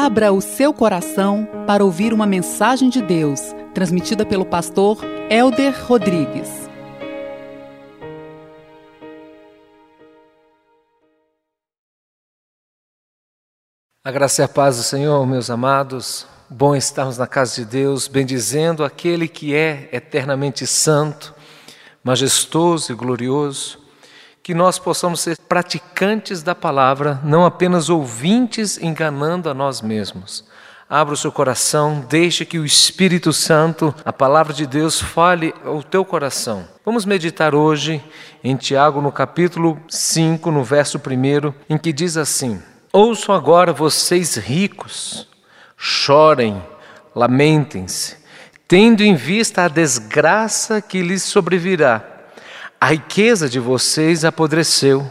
Abra o seu coração para ouvir uma mensagem de Deus, transmitida pelo pastor Elder Rodrigues. A graça e a paz do Senhor, meus amados. Bom estarmos na casa de Deus, bendizendo aquele que é eternamente santo, majestoso e glorioso. Que nós possamos ser praticantes da palavra, não apenas ouvintes enganando a nós mesmos. Abra o seu coração, deixe que o Espírito Santo, a palavra de Deus, fale ao teu coração. Vamos meditar hoje em Tiago, no capítulo 5, no verso 1, em que diz assim: Ouçam agora vocês ricos, chorem, lamentem-se, tendo em vista a desgraça que lhes sobrevirá. A riqueza de vocês apodreceu,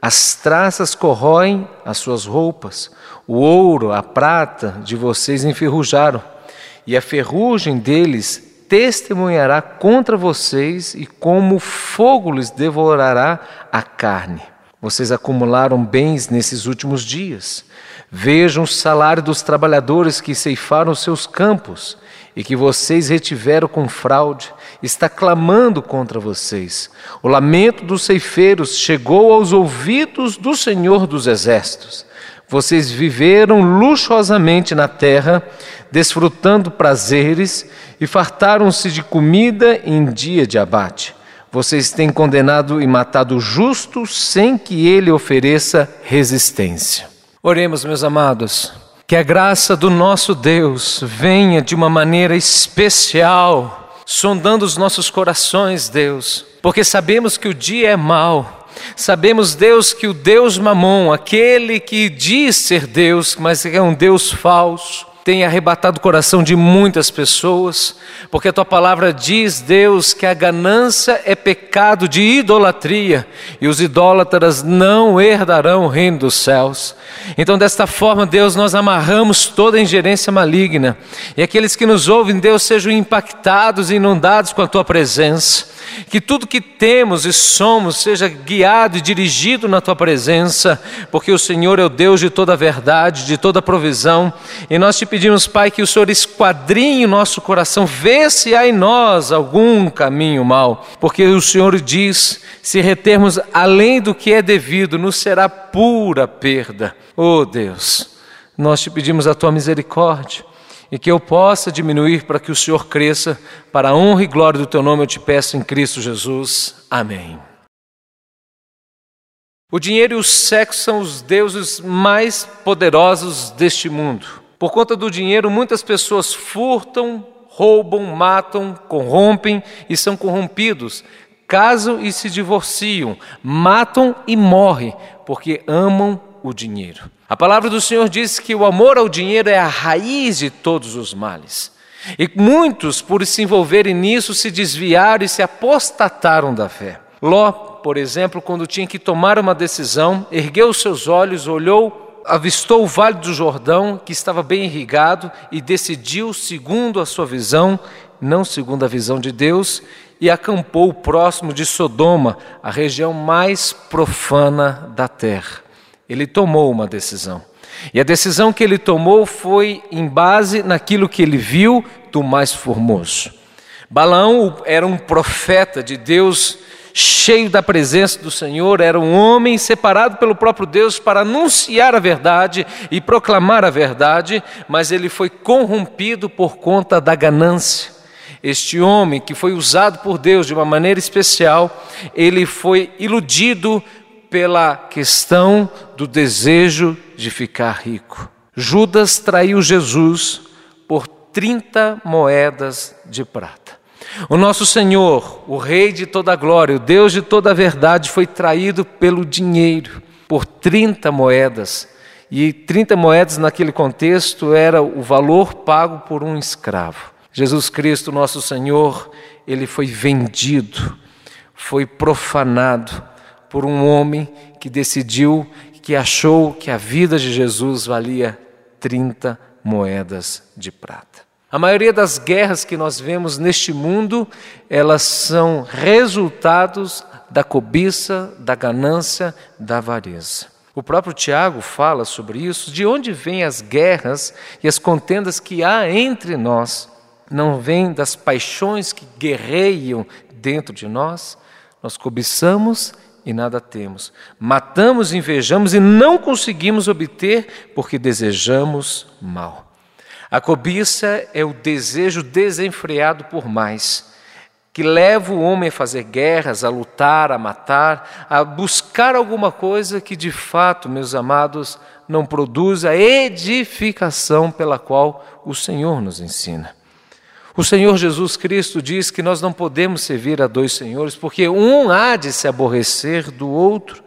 as traças corroem as suas roupas, o ouro, a prata de vocês enferrujaram, e a ferrugem deles testemunhará contra vocês, e como fogo lhes devorará a carne. Vocês acumularam bens nesses últimos dias. Vejam o salário dos trabalhadores que ceifaram seus campos e que vocês retiveram com fraude, está clamando contra vocês. O lamento dos ceifeiros chegou aos ouvidos do Senhor dos Exércitos. Vocês viveram luxuosamente na terra, desfrutando prazeres e fartaram-se de comida em dia de abate. Vocês têm condenado e matado o justo sem que ele ofereça resistência. Oremos, meus amados, que a graça do nosso Deus venha de uma maneira especial, sondando os nossos corações, Deus, porque sabemos que o dia é mau. Sabemos, Deus, que o Deus Mamon, aquele que diz ser Deus, mas é um Deus falso, tem arrebatado o coração de muitas pessoas, porque a tua palavra diz, Deus, que a ganância é pecado de idolatria e os idólatras não herdarão o reino dos céus. Então, desta forma, Deus, nós amarramos toda ingerência maligna e aqueles que nos ouvem, Deus, sejam impactados e inundados com a tua presença. Que tudo que temos e somos seja guiado e dirigido na tua presença, porque o Senhor é o Deus de toda a verdade, de toda a provisão, e nós te pedimos, Pai, que o Senhor esquadrinhe o nosso coração, vê se há em nós algum caminho mau, porque o Senhor diz: se retermos além do que é devido, nos será pura perda. Oh Deus, nós te pedimos a tua misericórdia e que eu possa diminuir para que o Senhor cresça, para a honra e glória do teu nome eu te peço em Cristo Jesus. Amém. O dinheiro e o sexo são os deuses mais poderosos deste mundo. Por conta do dinheiro, muitas pessoas furtam, roubam, matam, corrompem e são corrompidos, casam e se divorciam, matam e morrem, porque amam o dinheiro. A palavra do Senhor diz que o amor ao dinheiro é a raiz de todos os males. E muitos, por se envolverem nisso, se desviaram e se apostataram da fé. Ló, por exemplo, quando tinha que tomar uma decisão, ergueu seus olhos, olhou, avistou o vale do Jordão, que estava bem irrigado, e decidiu segundo a sua visão, não segundo a visão de Deus, e acampou próximo de Sodoma, a região mais profana da terra. Ele tomou uma decisão. E a decisão que ele tomou foi em base naquilo que ele viu do mais formoso. Balaão era um profeta de Deus, cheio da presença do Senhor, era um homem separado pelo próprio Deus para anunciar a verdade e proclamar a verdade, mas ele foi corrompido por conta da ganância. Este homem que foi usado por Deus de uma maneira especial, ele foi iludido pela questão do desejo de ficar rico. Judas traiu Jesus por 30 moedas de prata. O nosso Senhor, o Rei de toda a glória, o Deus de toda a verdade, foi traído pelo dinheiro, por 30 moedas. E 30 moedas naquele contexto era o valor pago por um escravo. Jesus Cristo, nosso Senhor, ele foi vendido, foi profanado por um homem que decidiu, que achou que a vida de Jesus valia 30 moedas de prata. A maioria das guerras que nós vemos neste mundo, elas são resultados da cobiça, da ganância, da avareza. O próprio Tiago fala sobre isso, de onde vêm as guerras e as contendas que há entre nós. Não vêm das paixões que guerreiam dentro de nós? Nós cobiçamos e nada temos. Matamos, invejamos e não conseguimos obter porque desejamos mal. A cobiça é o desejo desenfreado por mais que leva o homem a fazer guerras, a lutar, a matar, a buscar alguma coisa que de fato, meus amados, não produz a edificação pela qual o Senhor nos ensina. O Senhor Jesus Cristo diz que nós não podemos servir a dois senhores, porque um há de se aborrecer do outro.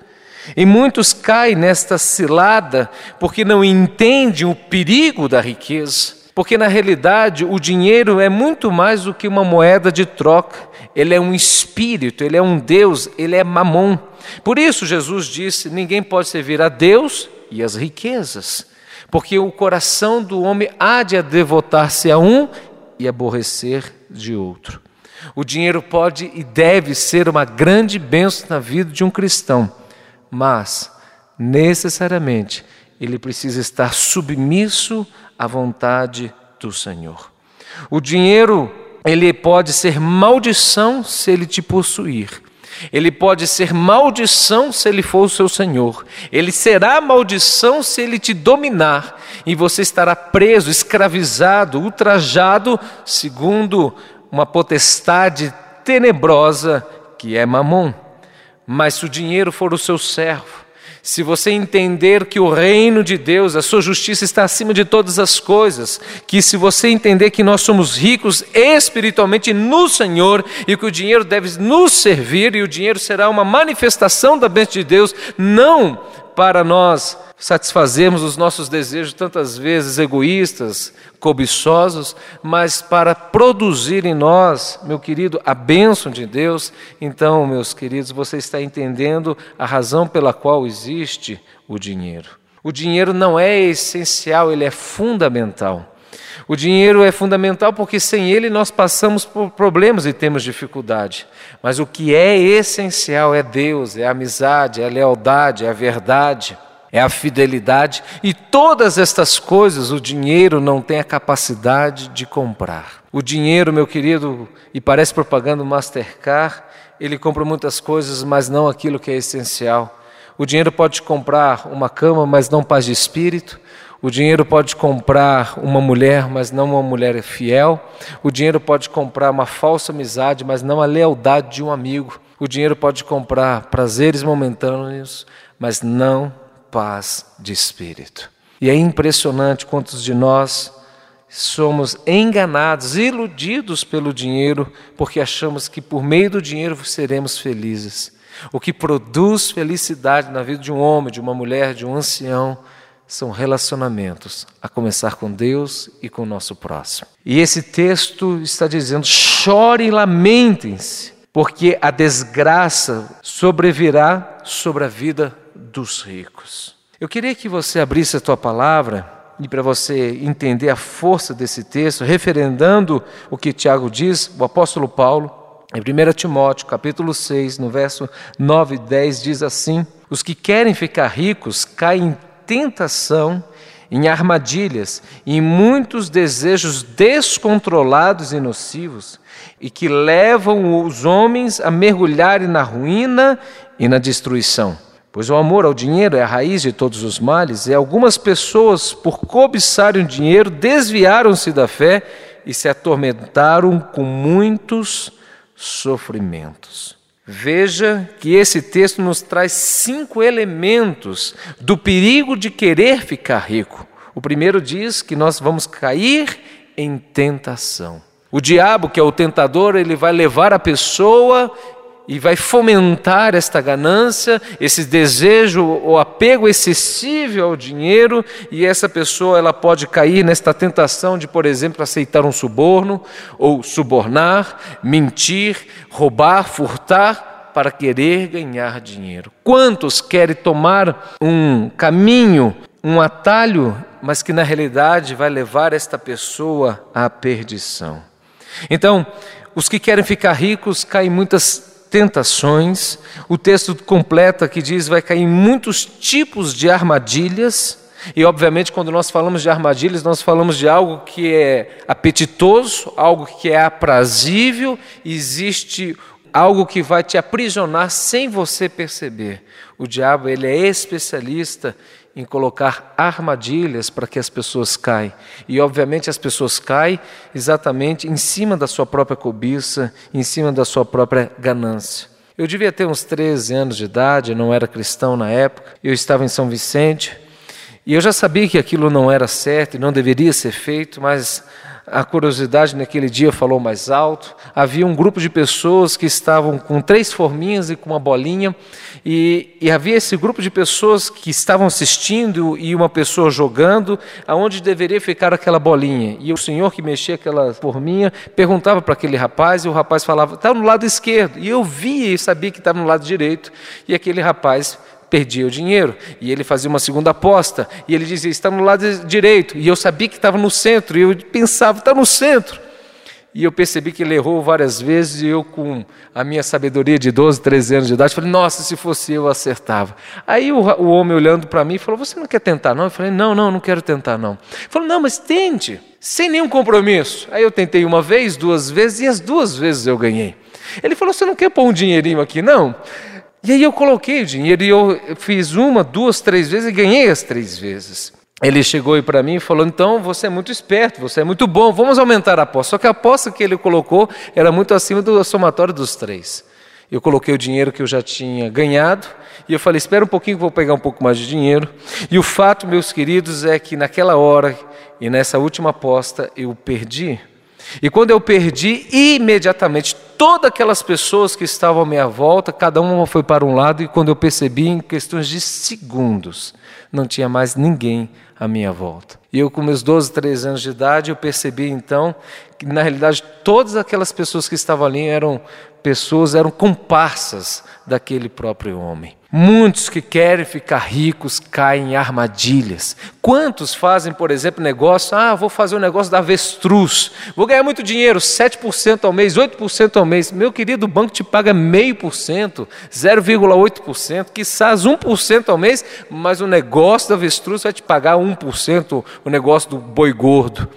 E muitos caem nesta cilada porque não entendem o perigo da riqueza. Porque na realidade o dinheiro é muito mais do que uma moeda de troca, ele é um espírito, ele é um Deus, ele é mamon. Por isso Jesus disse: ninguém pode servir a Deus e as riquezas, porque o coração do homem há de devotar-se a um e aborrecer de outro. O dinheiro pode e deve ser uma grande bênção na vida de um cristão, mas necessariamente ele precisa estar submisso à vontade do Senhor. O dinheiro, ele pode ser maldição se ele te possuir. Ele pode ser maldição se ele for o seu senhor. Ele será maldição se ele te dominar. E você estará preso, escravizado, ultrajado, segundo uma potestade tenebrosa que é Mamon. Mas se o dinheiro for o seu servo, se você entender que o reino de Deus, a sua justiça está acima de todas as coisas, que se você entender que nós somos ricos espiritualmente no Senhor e que o dinheiro deve nos servir e o dinheiro será uma manifestação da bênção de Deus, não para nós satisfazermos os nossos desejos tantas vezes egoístas, cobiçosos, mas para produzir em nós, meu querido, a bênção de Deus. Então, meus queridos, você está entendendo a razão pela qual existe o dinheiro. O dinheiro não é essencial, ele é fundamental. O dinheiro é fundamental porque sem ele nós passamos por problemas e temos dificuldade. Mas o que é essencial é Deus, é a amizade, é a lealdade, é a verdade é a fidelidade, e todas estas coisas o dinheiro não tem a capacidade de comprar. O dinheiro, meu querido, e parece propaganda Mastercard, ele compra muitas coisas, mas não aquilo que é essencial. O dinheiro pode comprar uma cama, mas não paz de espírito. O dinheiro pode comprar uma mulher, mas não uma mulher fiel. O dinheiro pode comprar uma falsa amizade, mas não a lealdade de um amigo. O dinheiro pode comprar prazeres momentâneos, mas não paz de espírito. E é impressionante quantos de nós somos enganados, iludidos pelo dinheiro, porque achamos que por meio do dinheiro seremos felizes. O que produz felicidade na vida de um homem, de uma mulher, de um ancião, são relacionamentos, a começar com Deus e com o nosso próximo. E esse texto está dizendo: chorem e lamentem-se, porque a desgraça sobrevirá sobre a vida dos ricos. Eu queria que você abrisse a tua palavra e para você entender a força desse texto, referendando o que Tiago diz, o apóstolo Paulo, em 1 Timóteo, capítulo 6, no verso 9 e 10, diz assim: Os que querem ficar ricos caem em tentação, em armadilhas, em muitos desejos descontrolados e nocivos, e que levam os homens a mergulharem na ruína e na destruição. Pois o amor ao dinheiro é a raiz de todos os males, e algumas pessoas, por cobiçarem o dinheiro, desviaram-se da fé e se atormentaram com muitos sofrimentos. Veja que esse texto nos traz cinco elementos do perigo de querer ficar rico. O primeiro diz que nós vamos cair em tentação. O diabo, que é o tentador, ele vai levar a pessoa e vai fomentar esta ganância, esse desejo ou apego excessivo ao dinheiro, e essa pessoa ela pode cair nesta tentação de, por exemplo, aceitar um suborno ou subornar, mentir, roubar, furtar para querer ganhar dinheiro. Quantos querem tomar um caminho, um atalho, mas que na realidade vai levar esta pessoa à perdição? Então, os que querem ficar ricos caem muitas tentações. O texto completa que diz vai cair muitos tipos de armadilhas. E obviamente, quando nós falamos de armadilhas, nós falamos de algo que é apetitoso, algo que é aprazível, existe algo que vai te aprisionar sem você perceber. O diabo, ele é especialista em colocar armadilhas para que as pessoas caem. E obviamente as pessoas caem exatamente em cima da sua própria cobiça, em cima da sua própria ganância. Eu devia ter uns 13 anos de idade, não era cristão na época. Eu estava em São Vicente e eu já sabia que aquilo não era certo e não deveria ser feito, mas a curiosidade naquele dia falou mais alto. Havia um grupo de pessoas que estavam com três forminhas e com uma bolinha, e, e, havia esse grupo de pessoas que estavam assistindo e uma pessoa jogando, aonde deveria ficar aquela bolinha. E o senhor que mexia aquela forminha perguntava para aquele rapaz, e o rapaz falava: está no lado esquerdo. E eu via e sabia que estava no lado direito, e aquele rapaz perdia o dinheiro. E ele fazia uma segunda aposta, e ele dizia: está no lado direito. E eu sabia que estava no centro, e eu pensava: está no centro. E eu percebi que ele errou várias vezes, e eu, com a minha sabedoria de 12, 13 anos de idade, falei: nossa, se fosse eu, acertava. Aí o, o homem olhando para mim falou: você não quer tentar, não? Eu falei: não, não, não quero tentar, não. Ele falou: não, mas tente, sem nenhum compromisso. Aí eu tentei uma vez, duas vezes, e as duas vezes eu ganhei. Ele falou: você não quer pôr um dinheirinho aqui, não? E aí eu coloquei o dinheiro e eu fiz uma, duas, três vezes e ganhei as três vezes. Ele chegou aí para mim e falou: então você é muito esperto, você é muito bom, vamos aumentar a aposta. Só que a aposta que ele colocou era muito acima do somatório dos três. Eu coloquei o dinheiro que eu já tinha ganhado e eu falei: espera um pouquinho que vou pegar um pouco mais de dinheiro. E o fato, meus queridos, é que naquela hora e nessa última aposta eu perdi. E quando eu perdi, imediatamente todas aquelas pessoas que estavam à minha volta, cada uma foi para um lado, e quando eu percebi, em questões de segundos, não tinha mais ninguém à minha volta. E eu, com meus 12, 13 anos de idade, eu percebi então que, na realidade, todas aquelas pessoas que estavam ali eram pessoas, eram comparsas daquele próprio homem. Muitos que querem ficar ricos caem em armadilhas. Quantos fazem, por exemplo, negócio? Ah, vou fazer um negócio da avestruz. Vou ganhar muito dinheiro, 7% ao mês, 8% ao mês. Meu querido, o banco te paga meio por cento, 0,8%, quizás 1% ao mês, mas o negócio da avestruz vai te pagar 1%, o negócio do boi gordo.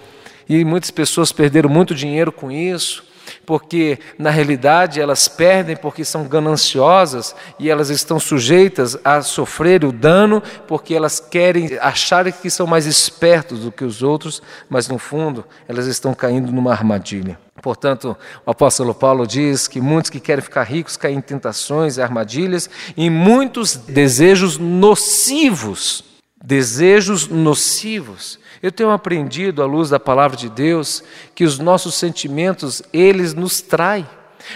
E muitas pessoas perderam muito dinheiro com isso porque na realidade elas perdem porque são gananciosas e elas estão sujeitas a sofrer o dano porque elas querem achar que são mais espertos do que os outros, mas no fundo elas estão caindo numa armadilha. Portanto, o apóstolo Paulo diz que muitos que querem ficar ricos caem em tentações e armadilhas e muitos desejos nocivos. Desejos nocivos. Eu tenho aprendido à luz da palavra de Deus que os nossos sentimentos, eles nos traem.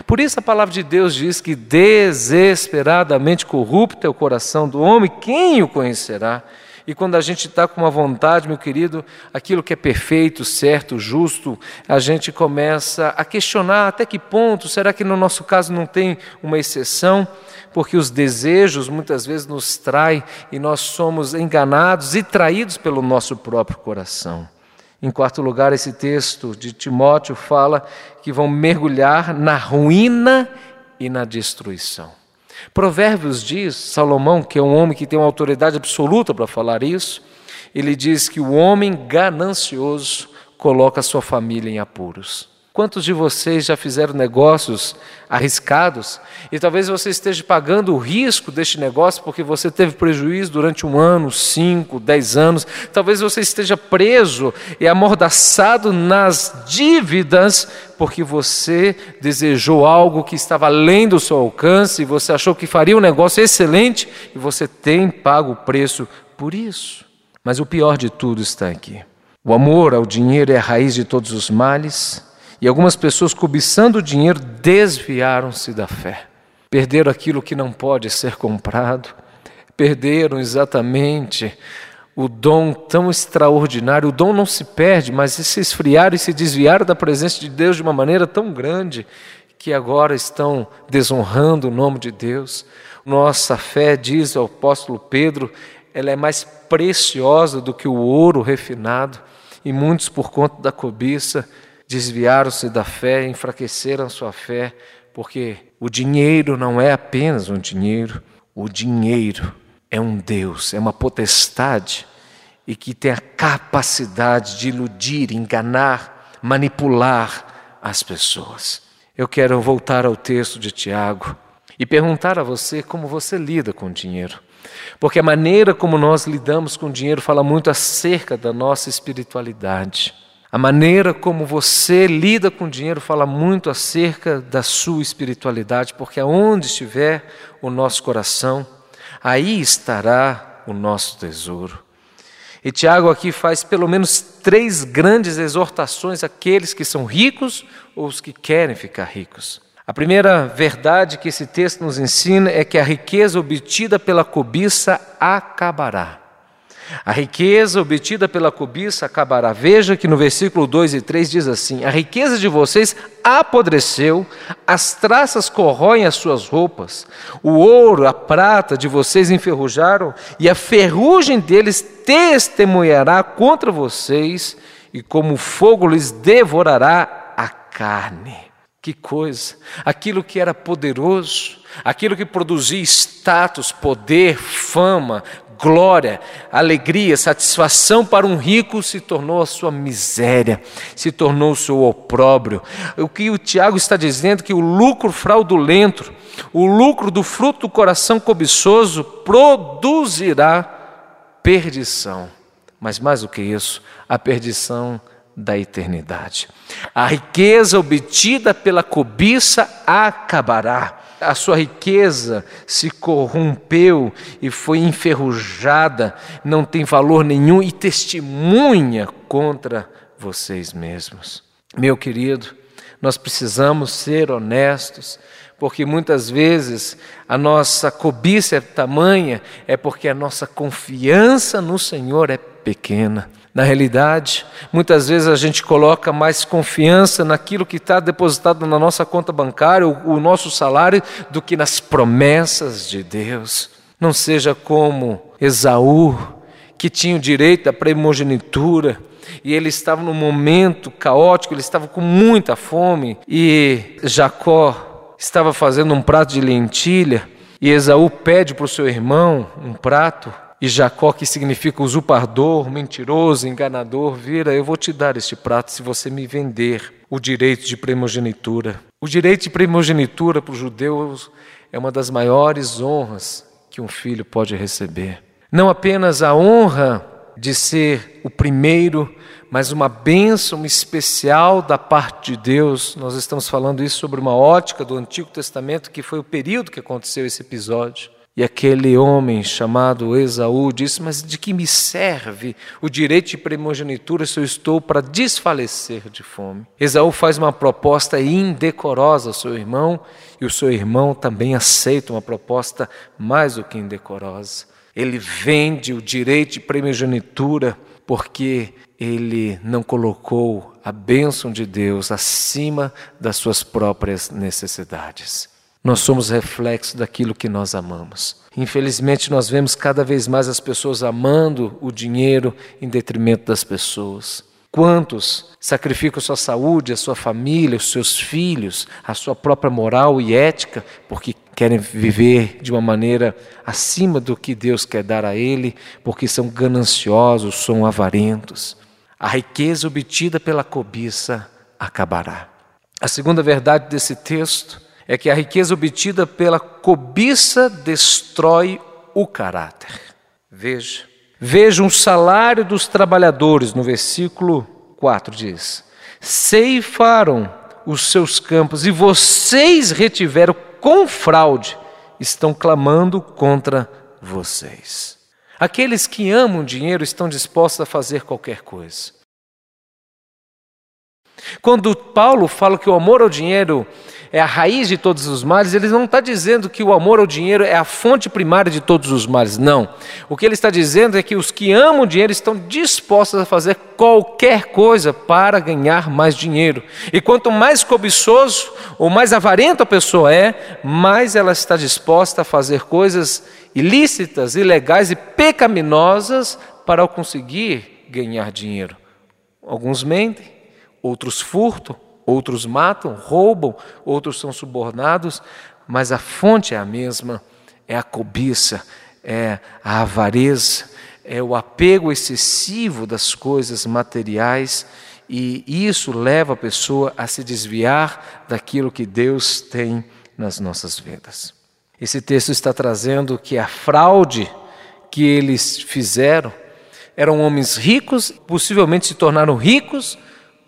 Por isso a palavra de Deus diz que desesperadamente corrupto é o coração do homem, quem o conhecerá? E quando a gente está com uma vontade, meu querido, aquilo que é perfeito, certo, justo, a gente começa a questionar até que ponto, será que no nosso caso não tem uma exceção? Porque os desejos muitas vezes nos traem e nós somos enganados e traídos pelo nosso próprio coração. Em quarto lugar, esse texto de Timóteo fala que vão mergulhar na ruína e na destruição. Provérbios diz, Salomão, que é um homem que tem uma autoridade absoluta para falar isso, ele diz que o homem ganancioso coloca sua família em apuros. Quantos de vocês já fizeram negócios arriscados e talvez você esteja pagando o risco deste negócio porque você teve prejuízo durante um ano, cinco, dez anos? Talvez você esteja preso e amordaçado nas dívidas porque você desejou algo que estava além do seu alcance e você achou que faria um negócio excelente e você tem pago o preço por isso. Mas o pior de tudo está aqui. O amor ao dinheiro é a raiz de todos os males e algumas pessoas, cobiçando o dinheiro, desviaram-se da fé. Perderam aquilo que não pode ser comprado, perderam exatamente o dom tão extraordinário. O dom não se perde, mas se esfriaram e se desviaram da presença de Deus de uma maneira tão grande que agora estão desonrando o nome de Deus. Nossa fé, diz o apóstolo Pedro, ela é mais preciosa do que o ouro refinado, e muitos, por conta da cobiça, desviaram-se da fé, enfraqueceram sua fé, porque O dinheiro não é apenas um dinheiro, o dinheiro é um Deus, é uma potestade e que tem a capacidade de iludir, enganar, manipular as pessoas. Eu quero voltar ao texto de Tiago e perguntar a você como você lida com o dinheiro. Porque a maneira como nós lidamos com o dinheiro fala muito acerca da nossa espiritualidade. A maneira como você lida com o dinheiro fala muito acerca da sua espiritualidade, porque aonde estiver o nosso coração, aí estará o nosso tesouro. E Tiago aqui faz pelo menos três grandes exortações àqueles que são ricos ou os que querem ficar ricos. A primeira verdade que esse texto nos ensina é que a riqueza obtida pela cobiça acabará. A riqueza obtida pela cobiça acabará. Veja que no versículo 2 e 3 diz assim: A riqueza de vocês apodreceu, as traças corroem as suas roupas, o ouro, a prata de vocês enferrujaram, e a ferrugem deles testemunhará contra vocês, e como fogo lhes devorará a carne. Que coisa! Aquilo que era poderoso, aquilo que produzia status, poder, fama, glória, alegria, satisfação para um rico se tornou a sua miséria, se tornou o seu opróbrio. O que o Tiago está dizendo é que o lucro fraudulento, o lucro do fruto do coração cobiçoso produzirá perdição. Mas mais do que isso, a perdição da eternidade. A riqueza obtida pela cobiça acabará. A sua riqueza se corrompeu e foi enferrujada, não tem valor nenhum e testemunha contra vocês mesmos. Meu querido, nós precisamos ser honestos, porque muitas vezes a nossa cobiça é tamanha, é porque a nossa confiança no Senhor é pequena. Na realidade, muitas vezes a gente coloca mais confiança naquilo que está depositado na nossa conta bancária, o, o nosso salário, do que nas promessas de Deus. Não seja como Esaú, que tinha o direito à primogenitura, e ele estava num momento caótico, ele estava com muita fome, e Jacó estava fazendo um prato de lentilha, e Esaú pede para o seu irmão um prato, e Jacó, que significa usurpador, mentiroso, enganador, vira, eu vou te dar este prato se você me vender o direito de primogenitura. O direito de primogenitura para os judeus é uma das maiores honras que um filho pode receber. Não apenas a honra de ser o primeiro, mas uma bênção especial da parte de Deus. Nós estamos falando isso sobre uma ótica do Antigo Testamento, que foi o período que aconteceu esse episódio. E aquele homem chamado Esaú disse: Mas de que me serve o direito de primogenitura se eu estou para desfalecer de fome? Esaú faz uma proposta indecorosa ao seu irmão, e o seu irmão também aceita uma proposta mais do que indecorosa. Ele vende o direito de primogenitura porque ele não colocou a bênção de Deus acima das suas próprias necessidades. Nós somos reflexo daquilo que nós amamos. Infelizmente, nós vemos cada vez mais as pessoas amando o dinheiro em detrimento das pessoas. Quantos sacrificam sua saúde, a sua família, os seus filhos, a sua própria moral e ética, porque querem viver de uma maneira acima do que Deus quer dar a ele, porque são gananciosos, são avarentos. A riqueza obtida pela cobiça acabará. A segunda verdade desse texto é que a riqueza obtida pela cobiça destrói o caráter. Veja, veja um salário dos trabalhadores, no versículo 4 diz: Ceifaram os seus campos e vocês retiveram com fraude, estão clamando contra vocês. Aqueles que amam dinheiro estão dispostos a fazer qualquer coisa. Quando Paulo fala que o amor ao dinheiro é a raiz de todos os males, ele não está dizendo que o amor ao dinheiro é a fonte primária de todos os males, não. O que ele está dizendo é que os que amam o dinheiro estão dispostos a fazer qualquer coisa para ganhar mais dinheiro. E quanto mais cobiçoso ou mais avarento a pessoa é, mais ela está disposta a fazer coisas ilícitas, ilegais e pecaminosas para conseguir ganhar dinheiro. Alguns mentem, outros furtam, outros matam, roubam, outros são subornados, mas a fonte é a mesma: é a cobiça, é a avareza, é o apego excessivo das coisas materiais, e isso leva a pessoa a se desviar daquilo que Deus tem nas nossas vidas. Esse texto está trazendo que a fraude que eles fizeram eram homens ricos, possivelmente se tornaram ricos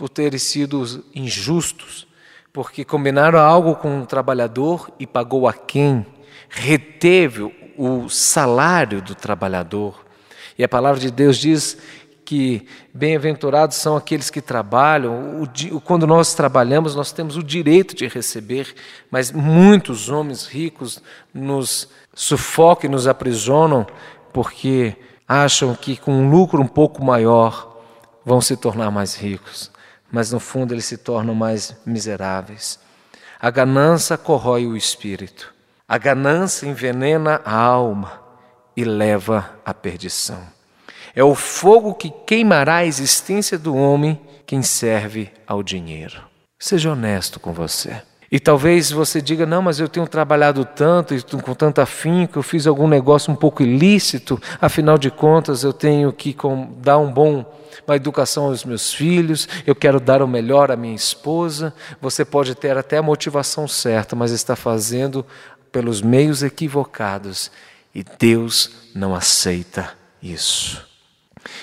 por terem sido injustos, porque combinaram algo com um trabalhador e pagou a quem reteve o salário do trabalhador. E a palavra de Deus diz que bem-aventurados são aqueles que trabalham. Quando nós trabalhamos, nós temos o direito de receber, mas muitos homens ricos nos sufocam e nos aprisionam porque acham que com um lucro um pouco maior vão se tornar mais ricos, mas no fundo eles se tornam mais miseráveis. A ganância corrói o espírito, a ganância envenena a alma e leva à perdição. É o fogo que queimará a existência do homem quem serve ao dinheiro. Seja honesto com você. E talvez você diga: não, mas eu tenho trabalhado tanto e com tanta afinco, eu fiz algum negócio um pouco ilícito, afinal de contas eu tenho que dar um bom, uma educação aos meus filhos, eu quero dar o melhor à minha esposa. Você pode ter até a motivação certa, mas está fazendo pelos meios equivocados e Deus não aceita isso.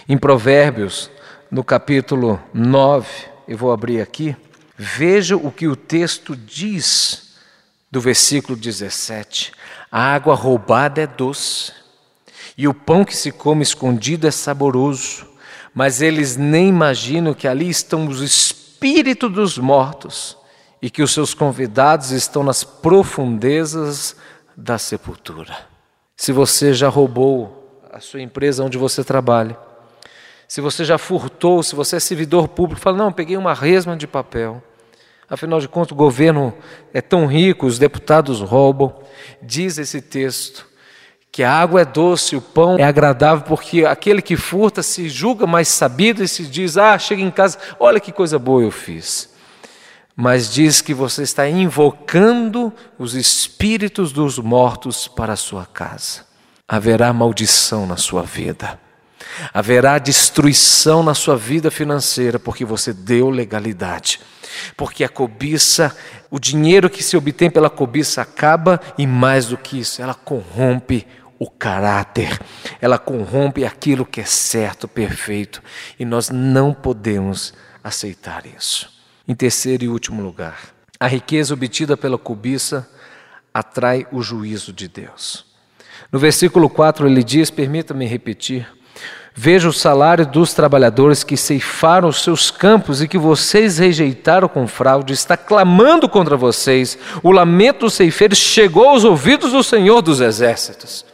Em Provérbios, no capítulo 9, eu vou abrir aqui. Veja o que o texto diz do versículo 17: A água roubada é doce, e o pão que se come escondido é saboroso, mas eles nem imaginam que ali estão os espíritos dos mortos e que os seus convidados estão nas profundezas da sepultura. Se você já roubou a sua empresa onde você trabalha, se você já furtou, se você é servidor público, fala: não, peguei uma resma de papel. Afinal de contas, o governo é tão rico, os deputados roubam. Diz esse texto que a água é doce, o pão é agradável, porque aquele que furta se julga mais sabido e se diz: Ah, chega em casa, olha que coisa boa eu fiz. Mas diz que você está invocando os espíritos dos mortos para a sua casa. Haverá maldição na sua vida. Haverá destruição na sua vida financeira, porque você deu legalidade. Porque a cobiça, o dinheiro que se obtém pela cobiça acaba, e mais do que isso, ela corrompe o caráter, ela corrompe aquilo que é certo, perfeito, e nós não podemos aceitar isso. Em terceiro e último lugar, a riqueza obtida pela cobiça atrai o juízo de Deus. No versículo 4 ele diz: permita-me repetir, Veja o salário dos trabalhadores que ceifaram os seus campos e que vocês rejeitaram com fraude, está clamando contra vocês. O lamento dos ceifeiros chegou aos ouvidos do Senhor dos Exércitos.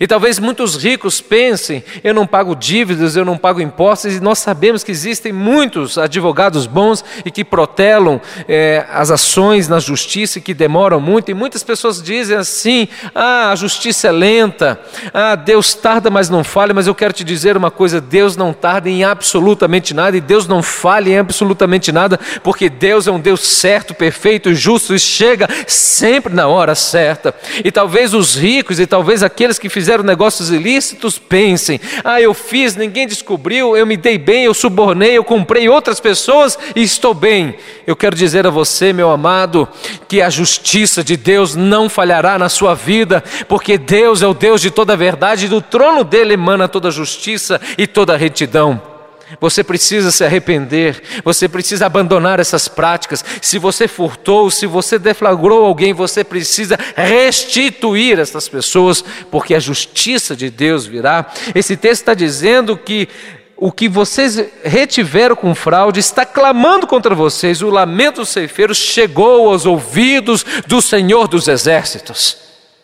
E talvez muitos ricos pensem: eu não pago dívidas, eu não pago impostos, e nós sabemos que existem muitos advogados bons e que protelam é, as ações na justiça e que demoram muito, e muitas pessoas dizem assim: ah, a justiça é lenta, ah, Deus tarda, mas não falha. Mas eu quero te dizer uma coisa: Deus não tarda em absolutamente nada, e Deus não falha em absolutamente nada, porque Deus é um Deus certo, perfeito, justo e chega sempre na hora certa. E talvez os ricos e talvez aqueles que fizeram fizeram negócios ilícitos pensem: ah, eu fiz, ninguém descobriu, eu me dei bem, eu subornei, eu comprei outras pessoas e estou bem. Eu quero dizer a você, meu amado, que a justiça de Deus não falhará na sua vida, porque Deus é o Deus de toda a verdade, e do trono dele emana toda a justiça e toda retidão. Você precisa se arrepender, você precisa abandonar essas práticas. Se você furtou, se você deflagrou alguém, você precisa restituir essas pessoas, porque a justiça de Deus virá. Esse texto está dizendo que o que vocês retiveram com fraude está clamando contra vocês. O lamento dos ceifeiros chegou aos ouvidos do Senhor dos Exércitos.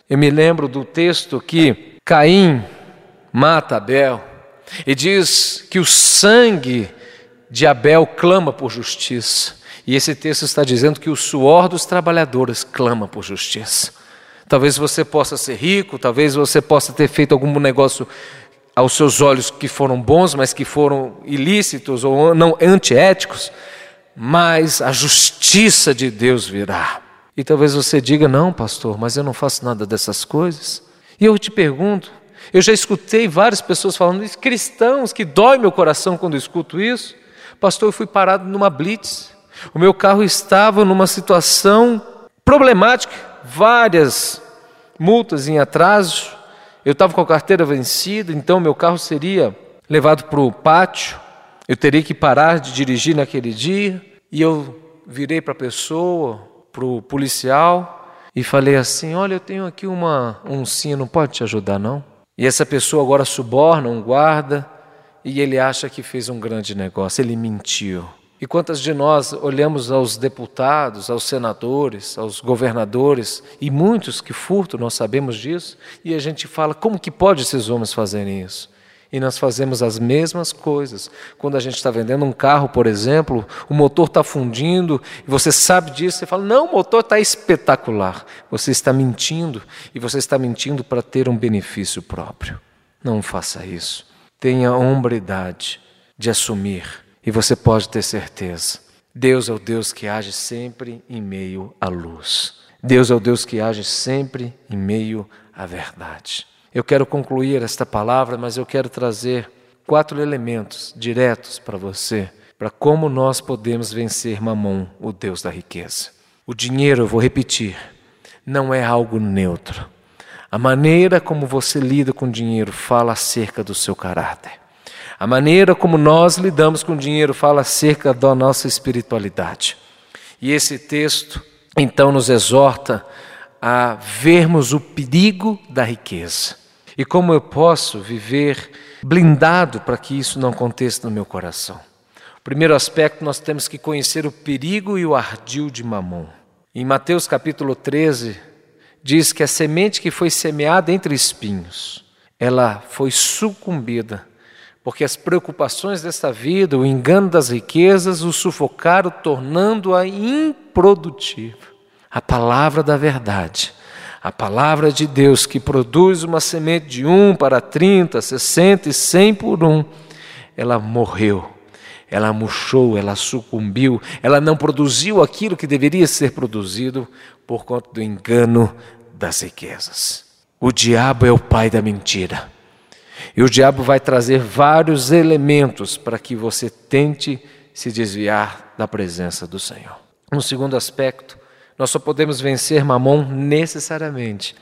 Eu me lembro do texto que Caim mata Abel. E diz que o sangue de Abel clama por justiça. E esse texto está dizendo que o suor dos trabalhadores clama por justiça. Talvez você possa ser rico, talvez você possa ter feito algum negócio aos seus olhos que foram bons, mas que foram ilícitos ou não antiéticos, mas a justiça de Deus virá. E talvez você diga: não, pastor, mas eu não faço nada dessas coisas. E eu te pergunto: eu já escutei várias pessoas falando isso, cristãos, que dói meu coração quando eu escuto isso. Pastor, eu fui parado numa blitz. O meu carro estava numa situação problemática, várias multas em atraso. Eu estava com a carteira vencida, então meu carro seria levado para o pátio. Eu teria que parar de dirigir naquele dia. E eu virei para a pessoa, para o policial, e falei assim: Olha, eu tenho aqui uma oncinha, não pode te ajudar, não? E essa pessoa agora suborna um guarda e ele acha que fez um grande negócio, ele mentiu. E quantas de nós olhamos aos deputados, aos senadores, aos governadores, e muitos que furtam, nós sabemos disso, e a gente fala: como que pode esses homens fazerem isso? E nós fazemos as mesmas coisas. Quando a gente está vendendo um carro, por exemplo, o motor está fundindo, e você sabe disso, você fala: não, o motor está espetacular. Você está mentindo, e você está mentindo para ter um benefício próprio. Não faça isso. Tenha a hombridade de assumir, e você pode ter certeza. Deus é o Deus que age sempre em meio à luz. Deus é o Deus que age sempre em meio à verdade. Eu quero concluir esta palavra, mas eu quero trazer quatro elementos diretos para você, para como nós podemos vencer Mamon, o Deus da riqueza. O dinheiro, eu vou repetir, não é algo neutro. A maneira como você lida com o dinheiro fala acerca do seu caráter. A maneira como nós lidamos com o dinheiro fala acerca da nossa espiritualidade. E esse texto, então, nos exorta a vermos o perigo da riqueza. E como eu posso viver blindado para que isso não aconteça no meu coração? Primeiro aspecto, nós temos que conhecer o perigo e o ardil de Mamon. Em Mateus capítulo 13, diz que a semente que foi semeada entre espinhos, ela foi sucumbida, porque as preocupações desta vida, o engano das riquezas, o sufocaram, tornando-a improdutiva. A palavra da verdade a palavra de Deus que produz uma semente de um para 30, 60 e 100 por um, ela morreu, ela murchou, ela sucumbiu, ela não produziu aquilo que deveria ser produzido por conta do engano das riquezas. O diabo é o pai da mentira. E o diabo vai trazer vários elementos para que você tente se desviar da presença do Senhor. Um segundo aspecto nós só podemos vencer Mamon necessariamente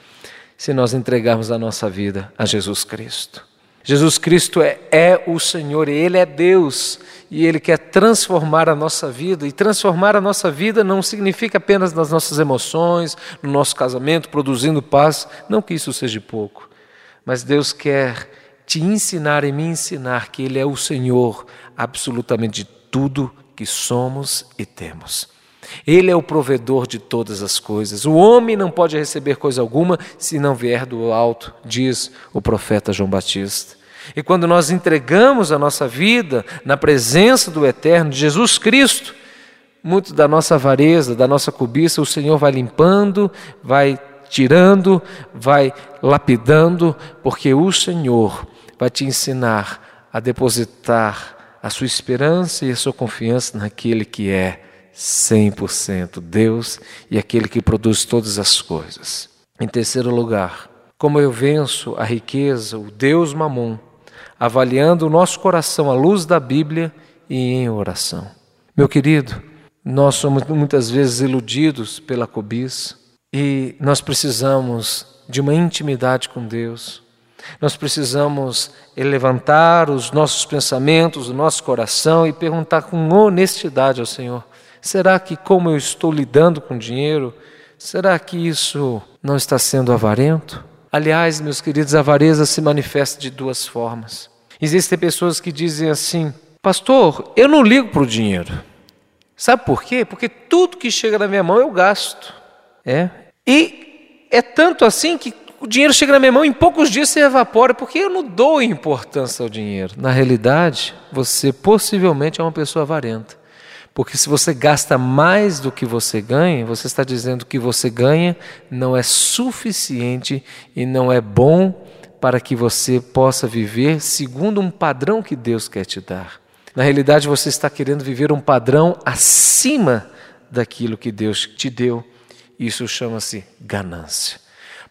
se nós entregarmos a nossa vida a Jesus Cristo. Jesus Cristo é, é, o Senhor, Ele é Deus e Ele quer transformar a nossa vida. E transformar a nossa vida não significa apenas nas nossas emoções, no nosso casamento, produzindo paz. Não que isso seja pouco, mas Deus quer te ensinar e me ensinar que Ele é o Senhor absolutamente de tudo que somos e temos. Ele é o provedor de todas as coisas. O homem não pode receber coisa alguma se não vier do alto, diz o profeta João Batista. E quando nós entregamos a nossa vida na presença do Eterno, de Jesus Cristo, muito da nossa avareza, da nossa cobiça, o Senhor vai limpando, vai tirando, vai lapidando, porque o Senhor vai te ensinar a depositar a sua esperança e a sua confiança naquele que é 100% Deus e aquele que produz todas as coisas. Em terceiro lugar, como eu venço a riqueza, o Deus Mamon, avaliando o nosso coração à luz da Bíblia e em oração. Meu querido, nós somos muitas vezes iludidos pela cobiça e nós precisamos de uma intimidade com Deus. Nós precisamos levantar os nossos pensamentos, o nosso coração e perguntar com honestidade ao Senhor: Será que, como eu estou lidando com dinheiro, será que isso não está sendo avarento? Aliás, meus queridos, a avareza se manifesta de duas formas. Existem pessoas que dizem assim: Pastor, eu não ligo para o dinheiro. Sabe por quê? Porque tudo que chega na minha mão eu gasto. É. E é tanto assim que o dinheiro chega na minha mão e em poucos dias se evapora, porque eu não dou importância ao dinheiro. Na realidade, você possivelmente é uma pessoa avarenta. Porque se você gasta mais do que você ganha, você está dizendo que você ganha não é suficiente e não é bom para que você possa viver segundo um padrão que Deus quer te dar. Na realidade, você está querendo viver um padrão acima daquilo que Deus te deu. Isso chama-se ganância.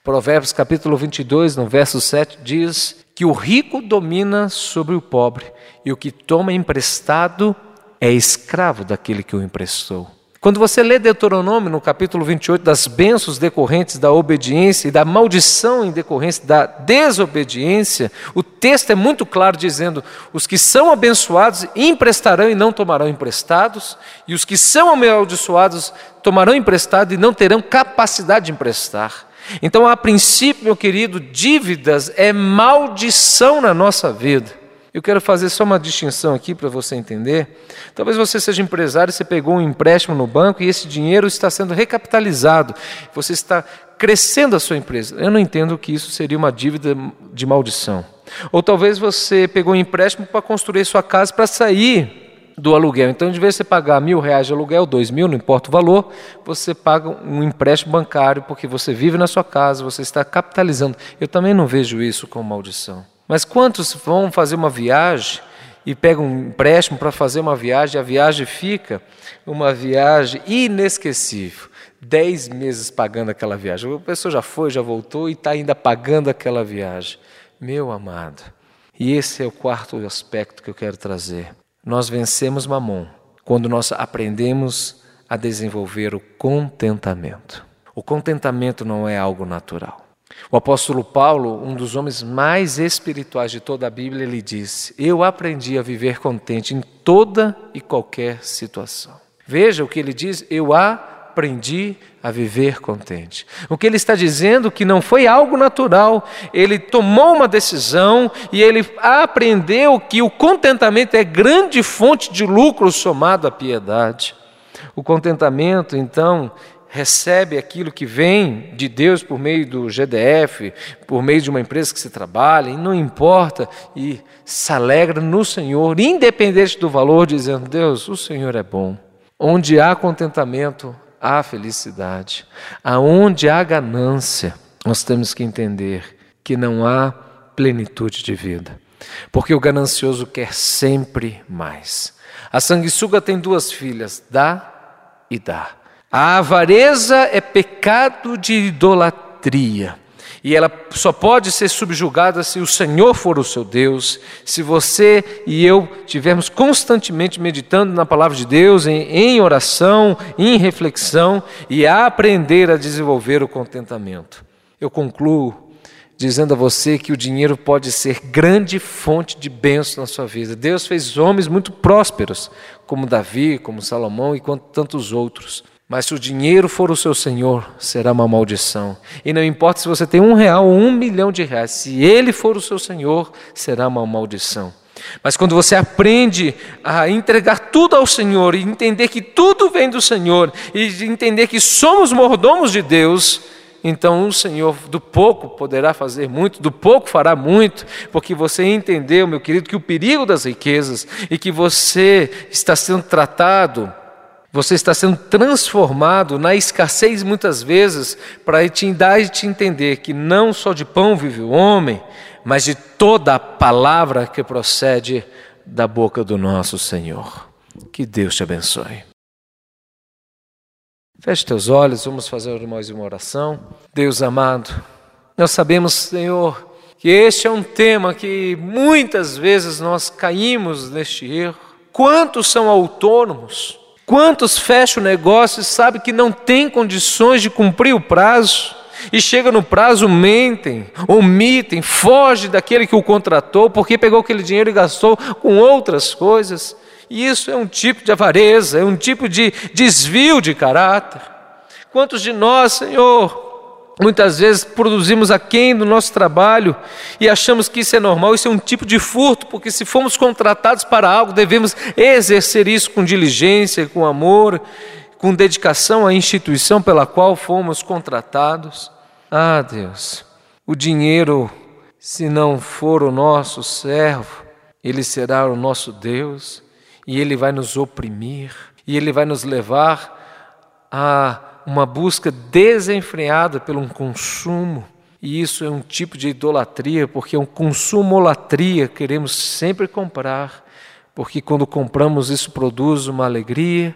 Provérbios capítulo 22, no verso 7, diz que o rico domina sobre o pobre e o que toma emprestado é escravo daquele que o emprestou. Quando você lê Deuteronômio no capítulo 28 das bênçãos decorrentes da obediência e da maldição em decorrência da desobediência, o texto é muito claro dizendo: os que são abençoados emprestarão e não tomarão emprestados, e os que são amaldiçoados tomarão emprestado e não terão capacidade de emprestar. Então, a princípio, meu querido, dívidas é maldição na nossa vida. Eu quero fazer só uma distinção aqui para você entender. Talvez você seja empresário, você pegou um empréstimo no banco e esse dinheiro está sendo recapitalizado. Você está crescendo a sua empresa. Eu não entendo que isso seria uma dívida de maldição. Ou talvez você pegou um empréstimo para construir sua casa para sair do aluguel. Então, de vez você pagar mil reais de aluguel, dois mil, não importa o valor, você paga um empréstimo bancário porque você vive na sua casa, você está capitalizando. Eu também não vejo isso como maldição. Mas quantos vão fazer uma viagem e pegam um empréstimo para fazer uma viagem, a viagem fica uma viagem inesquecível. Dez meses pagando aquela viagem. A pessoa já foi, já voltou e está ainda pagando aquela viagem. Meu amado, e esse é o quarto aspecto que eu quero trazer. Nós vencemos Mamon quando nós aprendemos a desenvolver o contentamento. O contentamento não é algo natural. O apóstolo Paulo, um dos homens mais espirituais de toda a Bíblia, ele disse: Eu aprendi a viver contente em toda e qualquer situação. Veja o que ele diz: Eu aprendi a viver contente. O que ele está dizendo que não foi algo natural, ele tomou uma decisão e ele aprendeu que o contentamento é grande fonte de lucro somado à piedade. O contentamento, então, recebe aquilo que vem de Deus por meio do GDF, por meio de uma empresa que se trabalha, e não importa, e se alegra no Senhor, independente do valor, dizendo: Deus, o Senhor é bom. Onde há contentamento, há felicidade. Aonde há ganância, nós temos que entender que não há plenitude de vida. Porque o ganancioso quer sempre mais. A sanguessuga tem duas filhas, dá e dá. A avareza é pecado de idolatria. E ela só pode ser subjugada se o Senhor for o seu Deus, se você e eu estivermos constantemente meditando na palavra de Deus, em, em oração, em reflexão e a aprender a desenvolver o contentamento. Eu concluo dizendo a você que o dinheiro pode ser grande fonte de bênção na sua vida. Deus fez homens muito prósperos, como Davi, como Salomão e quanto tantos outros. Mas se o dinheiro for o seu senhor, será uma maldição. E não importa se você tem um real ou um milhão de reais, se ele for o seu senhor, será uma maldição. Mas quando você aprende a entregar tudo ao Senhor e entender que tudo vem do Senhor e entender que somos mordomos de Deus, então o Senhor do pouco poderá fazer muito, do pouco fará muito, porque você entendeu, meu querido, que o perigo das riquezas e que você está sendo tratado você está sendo transformado na escassez muitas vezes para te dar e te entender que não só de pão vive o homem, mas de toda a palavra que procede da boca do nosso Senhor. Que Deus te abençoe. Feche teus olhos, vamos fazer mais uma oração. Deus amado, nós sabemos, Senhor, que este é um tema que muitas vezes nós caímos neste erro. Quantos são autônomos? Quantos fecham o negócio e sabem que não tem condições de cumprir o prazo? E chega no prazo, mentem, omitem, foge daquele que o contratou, porque pegou aquele dinheiro e gastou com outras coisas. E isso é um tipo de avareza, é um tipo de desvio de caráter. Quantos de nós, Senhor, Muitas vezes produzimos aquém do nosso trabalho e achamos que isso é normal, isso é um tipo de furto, porque se fomos contratados para algo, devemos exercer isso com diligência, com amor, com dedicação à instituição pela qual fomos contratados. Ah, Deus, o dinheiro, se não for o nosso servo, ele será o nosso Deus e ele vai nos oprimir e ele vai nos levar a uma busca desenfreada pelo consumo. E isso é um tipo de idolatria, porque é um consumolatria, queremos sempre comprar, porque quando compramos isso produz uma alegria,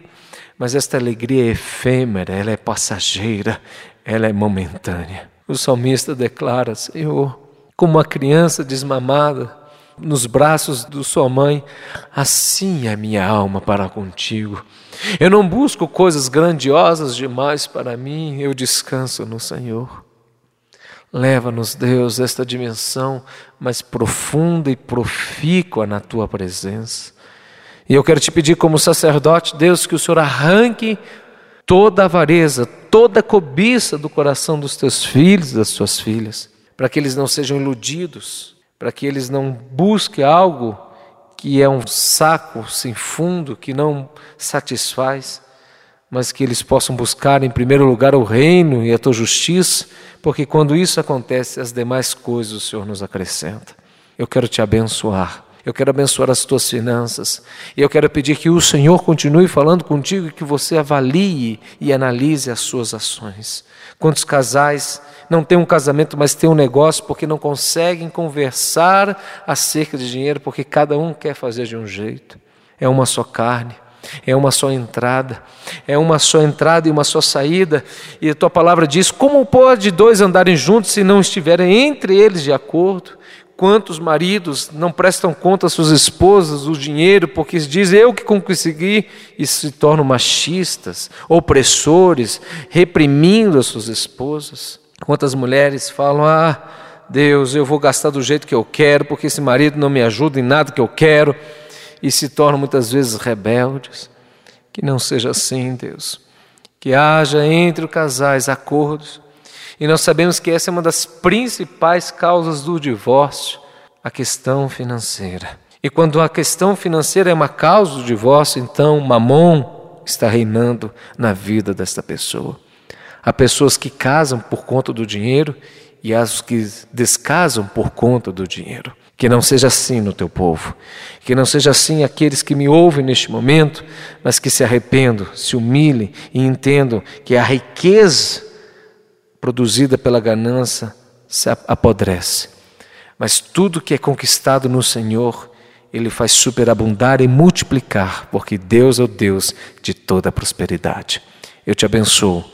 mas esta alegria é efêmera, ela é passageira, ela é momentânea. O salmista declara: Senhor, como uma criança desmamada nos braços de sua mãe, assim é minha alma para contigo. Eu não busco coisas grandiosas demais para mim, eu descanso no Senhor. Leva-nos, Deus, esta dimensão mais profunda e profícua na tua presença. E eu quero te pedir, como sacerdote, Deus, que o Senhor arranque toda avareza, toda cobiça do coração dos teus filhos, das tuas filhas, para que eles não sejam iludidos, para que eles não busquem algo que é um saco sem fundo, que não satisfaz, mas que eles possam buscar em primeiro lugar o reino e a tua justiça, porque quando isso acontece, as demais coisas o Senhor nos acrescenta. Eu quero te abençoar eu quero abençoar as tuas finanças. E eu quero pedir que o Senhor continue falando contigo e que você avalie e analise as suas ações. Quantos casais não têm um casamento, mas têm um negócio porque não conseguem conversar acerca de dinheiro, porque cada um quer fazer de um jeito. É uma só carne. É uma só entrada, é uma só entrada e uma só saída, e a tua palavra diz: como pode dois andarem juntos se não estiverem entre eles de acordo? Quantos maridos não prestam conta às suas esposas o dinheiro porque dizem eu que consegui e se tornam machistas, opressores, reprimindo as suas esposas? Quantas mulheres falam: Ah, Deus, eu vou gastar do jeito que eu quero porque esse marido não me ajuda em nada que eu quero e se tornam muitas vezes rebeldes? Que não seja assim, Deus. Que haja entre os casais acordos e nós sabemos que essa é uma das principais causas do divórcio, a questão financeira. E quando a questão financeira é uma causa do divórcio, então mamon está reinando na vida desta pessoa. Há pessoas que casam por conta do dinheiro e as que descasam por conta do dinheiro. Que não seja assim no teu povo. Que não seja assim aqueles que me ouvem neste momento, mas que se arrependam, se humilhem e entendam que a riqueza produzida pela ganância se apodrece. Mas tudo que é conquistado no Senhor, Ele faz superabundar e multiplicar, porque Deus é o Deus de toda prosperidade. Eu te abençoo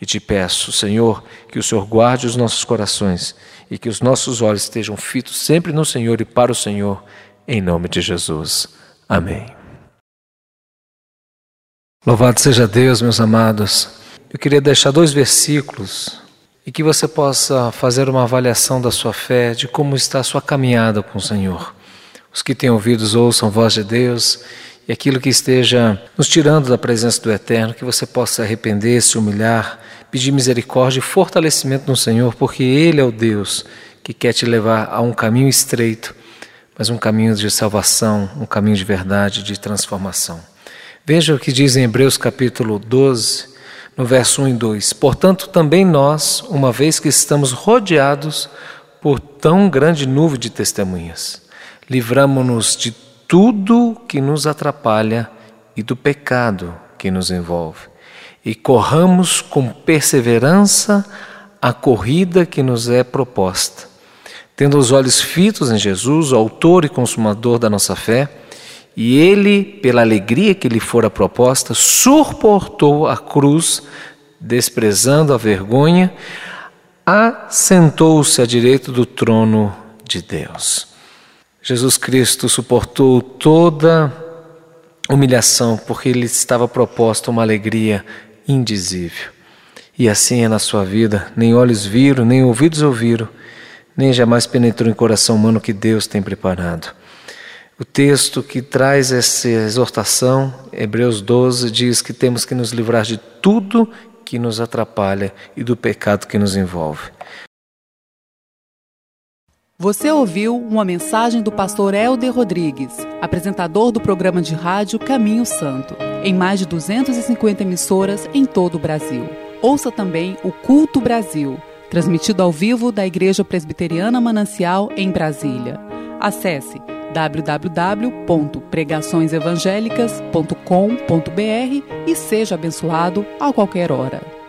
e te peço, Senhor, que o Senhor guarde os nossos corações e que os nossos olhos estejam fitos sempre no Senhor e para o Senhor, em nome de Jesus. Amém. Louvado seja Deus, meus amados. Eu queria deixar dois versículos e que você possa fazer uma avaliação da sua fé, de como está a sua caminhada com o Senhor. Os que têm ouvidos ouçam a voz de Deus e aquilo que esteja nos tirando da presença do Eterno, que você possa arrepender, se humilhar, pedir misericórdia e fortalecimento no Senhor, porque Ele é o Deus que quer te levar a um caminho estreito, mas um caminho de salvação, um caminho de verdade, de transformação. Veja o que diz em Hebreus capítulo 12, no verso 1 e 2: Portanto, também nós, uma vez que estamos rodeados por tão grande nuvem de testemunhas, livramo-nos de tudo que nos atrapalha e do pecado que nos envolve, e corramos com perseverança a corrida que nos é proposta, tendo os olhos fitos em Jesus, o Autor e Consumador da nossa fé e ele, pela alegria que lhe fora proposta, suportou a cruz, desprezando a vergonha, assentou-se à direita do trono de Deus. Jesus Cristo suportou toda humilhação, porque lhe estava proposta uma alegria indizível. E assim é na sua vida: nem olhos viram, nem ouvidos ouviram, nem jamais penetrou em coração humano que Deus tem preparado. O texto que traz essa exortação, Hebreus 12, diz que temos que nos livrar de tudo que nos atrapalha e do pecado que nos envolve. Você ouviu uma mensagem do pastor Helder Rodrigues, apresentador do programa de rádio Caminho Santo, em mais de 250 emissoras em todo o Brasil. Ouça também o Culto Brasil, transmitido ao vivo da Igreja Presbiteriana Manancial em Brasília. Acesse www.pregaçõesevangélicas.com.br e seja abençoado a qualquer hora.